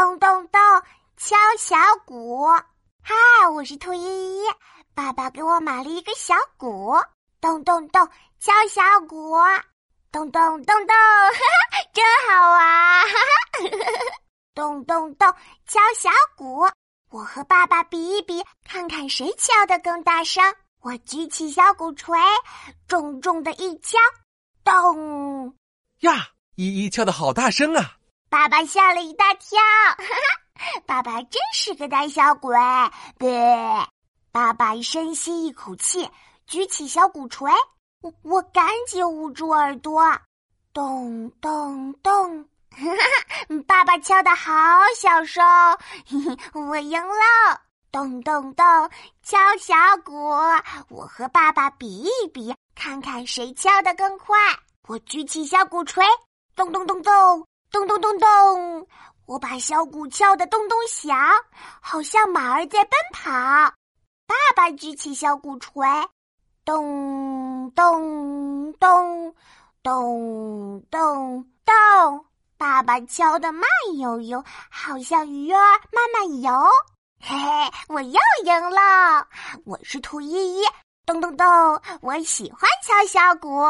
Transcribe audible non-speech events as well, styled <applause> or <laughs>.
咚咚咚，敲小鼓。嗨，我是兔依依，爸爸给我买了一个小鼓，咚咚咚，敲小鼓，咚咚咚咚，哈哈，真好玩！哈哈，咚咚咚，敲小鼓。我和爸爸比一比，看看谁敲的更大声。我举起小鼓槌，重重的一敲，咚！呀，依依敲的好大声啊！爸爸吓了一大跳，哈哈！爸爸真是个胆小鬼。对，爸爸深吸一口气，举起小鼓槌，我我赶紧捂住耳朵，咚咚咚！哈哈！<laughs> 爸爸敲的好小声，嘿 <laughs> 嘿我赢了。咚咚咚，敲小鼓，我和爸爸比一比，看看谁敲的更快。我举起小鼓槌，咚咚咚咚。咚咚咚咚！我把小鼓敲得咚咚响，好像马儿在奔跑。爸爸举起小鼓槌，咚咚咚咚咚咚！爸爸敲得慢悠悠，好像鱼儿慢慢游。嘿嘿，我又赢了！我是兔依依，咚咚咚！我喜欢敲小鼓。